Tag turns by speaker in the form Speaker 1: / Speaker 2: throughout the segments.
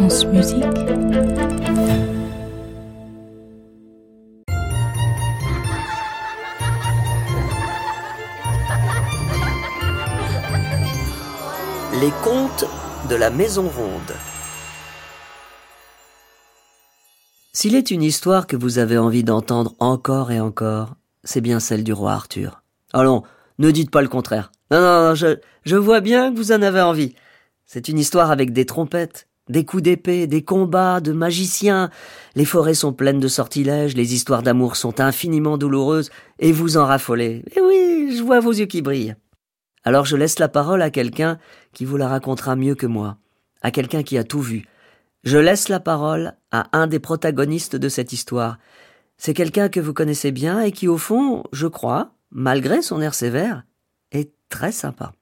Speaker 1: Les contes de la Maison Ronde. S'il est une histoire que vous avez envie d'entendre encore et encore, c'est bien celle du roi Arthur. Allons, ne dites pas le contraire. Non, non, non, je, je vois bien que vous en avez envie. C'est une histoire avec des trompettes, des coups d'épée, des combats, de magiciens. Les forêts sont pleines de sortilèges, les histoires d'amour sont infiniment douloureuses, et vous en raffolez. Eh oui, je vois vos yeux qui brillent. Alors je laisse la parole à quelqu'un qui vous la racontera mieux que moi, à quelqu'un qui a tout vu. Je laisse la parole à un des protagonistes de cette histoire. C'est quelqu'un que vous connaissez bien et qui, au fond, je crois, malgré son air sévère, est très sympa.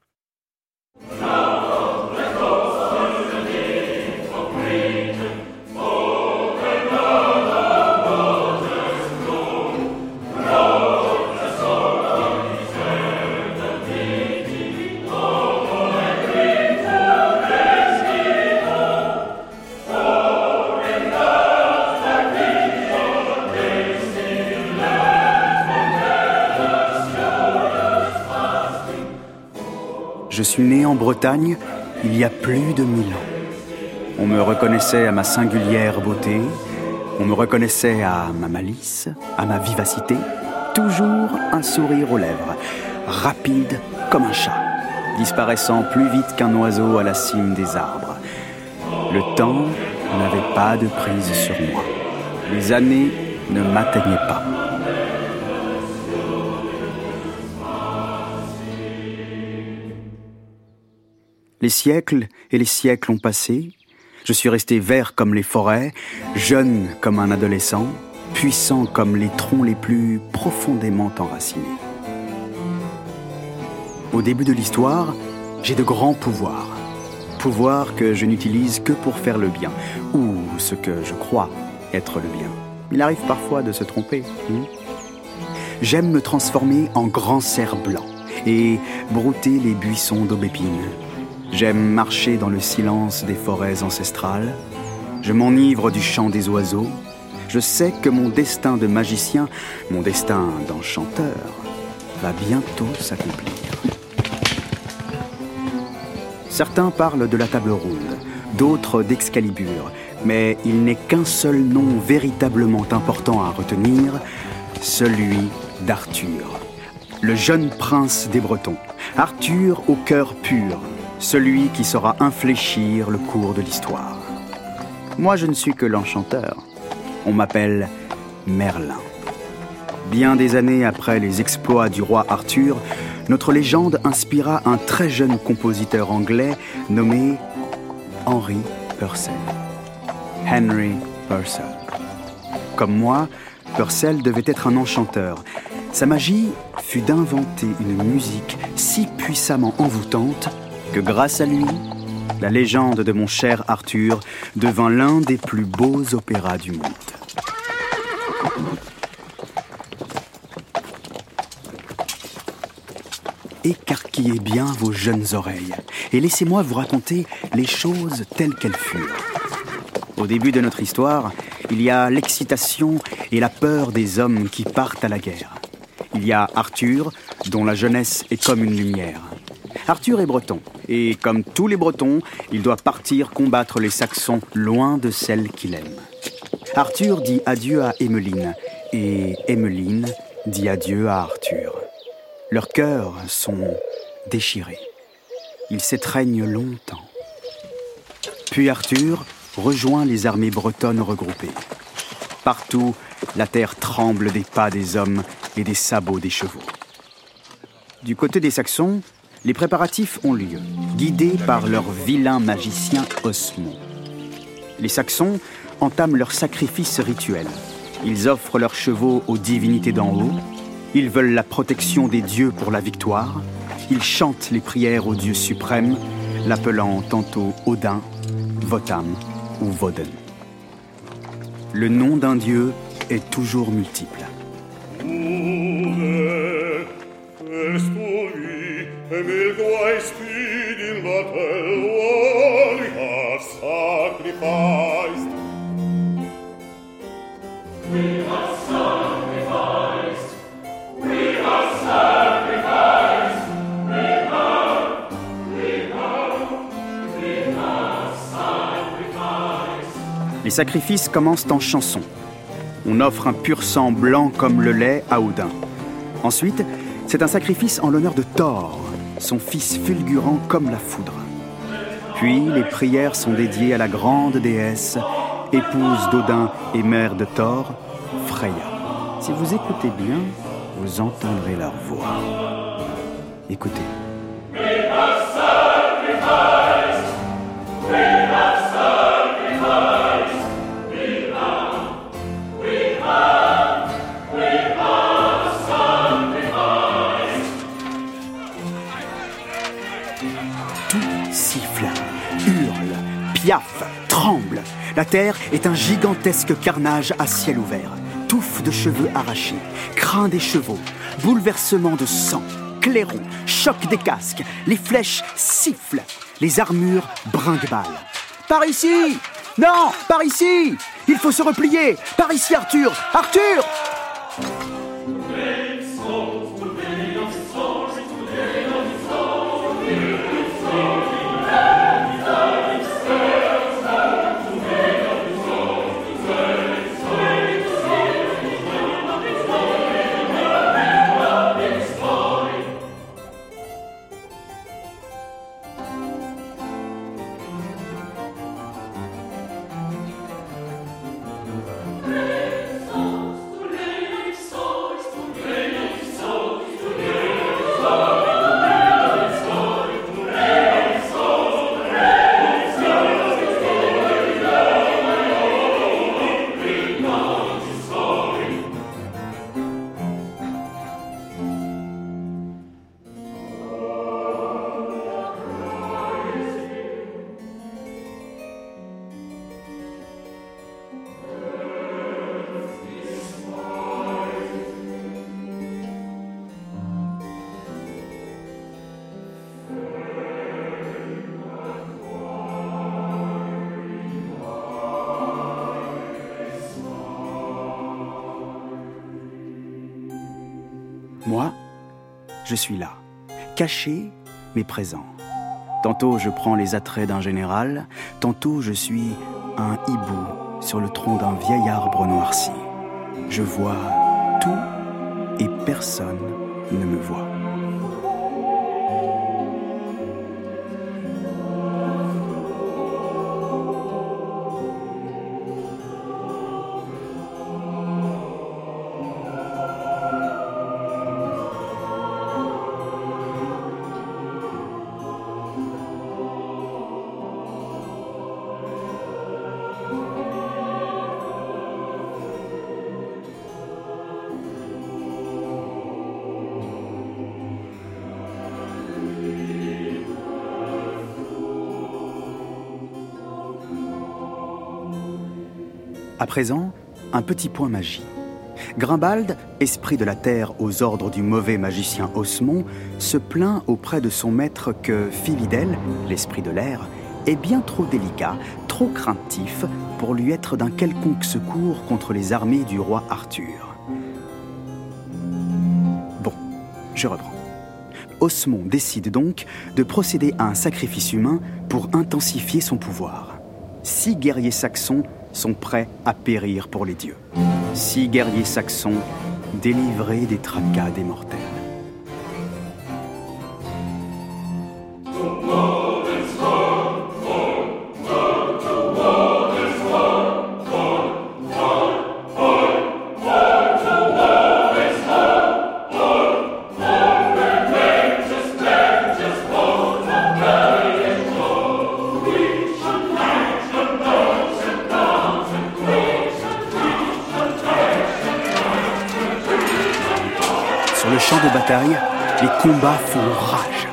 Speaker 2: Je suis né en Bretagne il y a plus de mille ans. On me reconnaissait à ma singulière beauté, on me reconnaissait à ma malice, à ma vivacité, toujours un sourire aux lèvres, rapide comme un chat, disparaissant plus vite qu'un oiseau à la cime des arbres. Le temps n'avait pas de prise sur moi. Les années ne m'atteignaient pas. Les siècles et les siècles ont passé. Je suis resté vert comme les forêts, jeune comme un adolescent, puissant comme les troncs les plus profondément enracinés. Au début de l'histoire, j'ai de grands pouvoirs. Pouvoirs que je n'utilise que pour faire le bien, ou ce que je crois être le bien. Il arrive parfois de se tromper. hmm J'aime me transformer en grand cerf blanc et brouter les buissons d'aubépine. J'aime marcher dans le silence des forêts ancestrales. Je m'enivre du chant des oiseaux. Je sais que mon destin de magicien, mon destin d'enchanteur, va bientôt s'accomplir. Certains parlent de la table ronde, d'autres d'Excalibur, mais il n'est qu'un seul nom véritablement important à retenir, celui d'Arthur. Le jeune prince des Bretons. Arthur au cœur pur, celui qui saura infléchir le cours de l'histoire. Moi, je ne suis que l'enchanteur. On m'appelle Merlin. Bien des années après les exploits du roi Arthur, notre légende inspira un très jeune compositeur anglais nommé Henry Purcell. Henry Purcell. Comme moi, Purcell devait être un enchanteur. Sa magie fut d'inventer une musique si puissamment envoûtante grâce à lui, la légende de mon cher Arthur devint l'un des plus beaux opéras du monde. Écarquillez bien vos jeunes oreilles et laissez-moi vous raconter les choses telles qu'elles furent. Au début de notre histoire, il y a l'excitation et la peur des hommes qui partent à la guerre. Il y a Arthur, dont la jeunesse est comme une lumière. Arthur est breton, et comme tous les bretons, il doit partir combattre les Saxons loin de celle qu'il aime. Arthur dit adieu à Emmeline, et Emmeline dit adieu à Arthur. Leurs cœurs sont déchirés. Ils s'étreignent longtemps. Puis Arthur rejoint les armées bretonnes regroupées. Partout, la terre tremble des pas des hommes et des sabots des chevaux. Du côté des Saxons, les préparatifs ont lieu, guidés par leur vilain magicien Osmond. Les Saxons entament leur sacrifice rituel. Ils offrent leurs chevaux aux divinités d'en haut. Ils veulent la protection des dieux pour la victoire. Ils chantent les prières au Dieu suprême, l'appelant tantôt Odin, Votam ou Voden. Le nom d'un dieu est toujours multiple. Les sacrifices commencent en chanson. On offre un pur sang blanc comme le lait à Odin. Ensuite, c'est un sacrifice en l'honneur de Thor, son fils fulgurant comme la foudre. Puis les prières sont dédiées à la grande déesse, épouse d'Odin et mère de Thor, Freya. Si vous écoutez bien, vous entendrez leur voix. Écoutez. La terre est un gigantesque carnage à ciel ouvert. Touffes de cheveux arrachés, crins des chevaux, bouleversement de sang, clairons, choc des casques, les flèches sifflent, les armures brinque-balles. Par ici! Non, par ici! Il faut se replier. Par ici, Arthur. Arthur je suis là, caché mais présent. Tantôt je prends les attraits d'un général, tantôt je suis un hibou sur le tronc d'un vieil arbre noirci. Je vois tout et personne ne me voit. À présent, un petit point magie. Grimbald, esprit de la terre aux ordres du mauvais magicien Osmond, se plaint auprès de son maître que Philidel, l'esprit de l'air, est bien trop délicat, trop craintif pour lui être d'un quelconque secours contre les armées du roi Arthur. Bon, je reprends. Osmond décide donc de procéder à un sacrifice humain pour intensifier son pouvoir. Six guerriers saxons sont prêts à périr pour les dieux. Six guerriers saxons délivrés des tracas des mortels. Les combats font rage.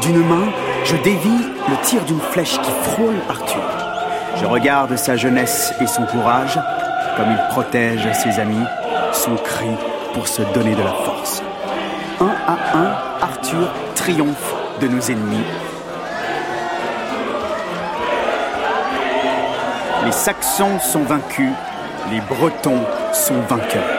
Speaker 2: D'une main, je dévie le tir d'une flèche qui frôle Arthur. Je regarde sa jeunesse et son courage, comme il protège ses amis, son cri pour se donner de la force. Un à un, Arthur triomphe de nos ennemis. Les Saxons sont vaincus, les Bretons sont vainqueurs.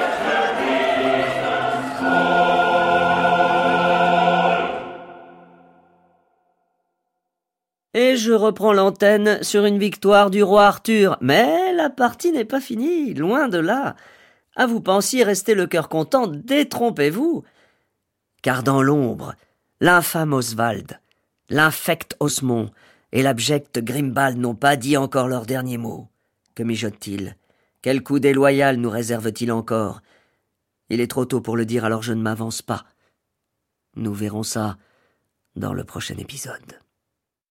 Speaker 1: Et je reprends l'antenne sur une victoire du roi Arthur. Mais la partie n'est pas finie, loin de là. À vous pensiez rester le cœur content, détrompez-vous. Car dans l'ombre, l'infâme Oswald, l'infect Osmond et l'abject Grimbald n'ont pas dit encore leur dernier mot. Que mijote-t-il? Quel coup déloyal nous réserve-t-il encore? Il est trop tôt pour le dire, alors je ne m'avance pas. Nous verrons ça dans le prochain épisode.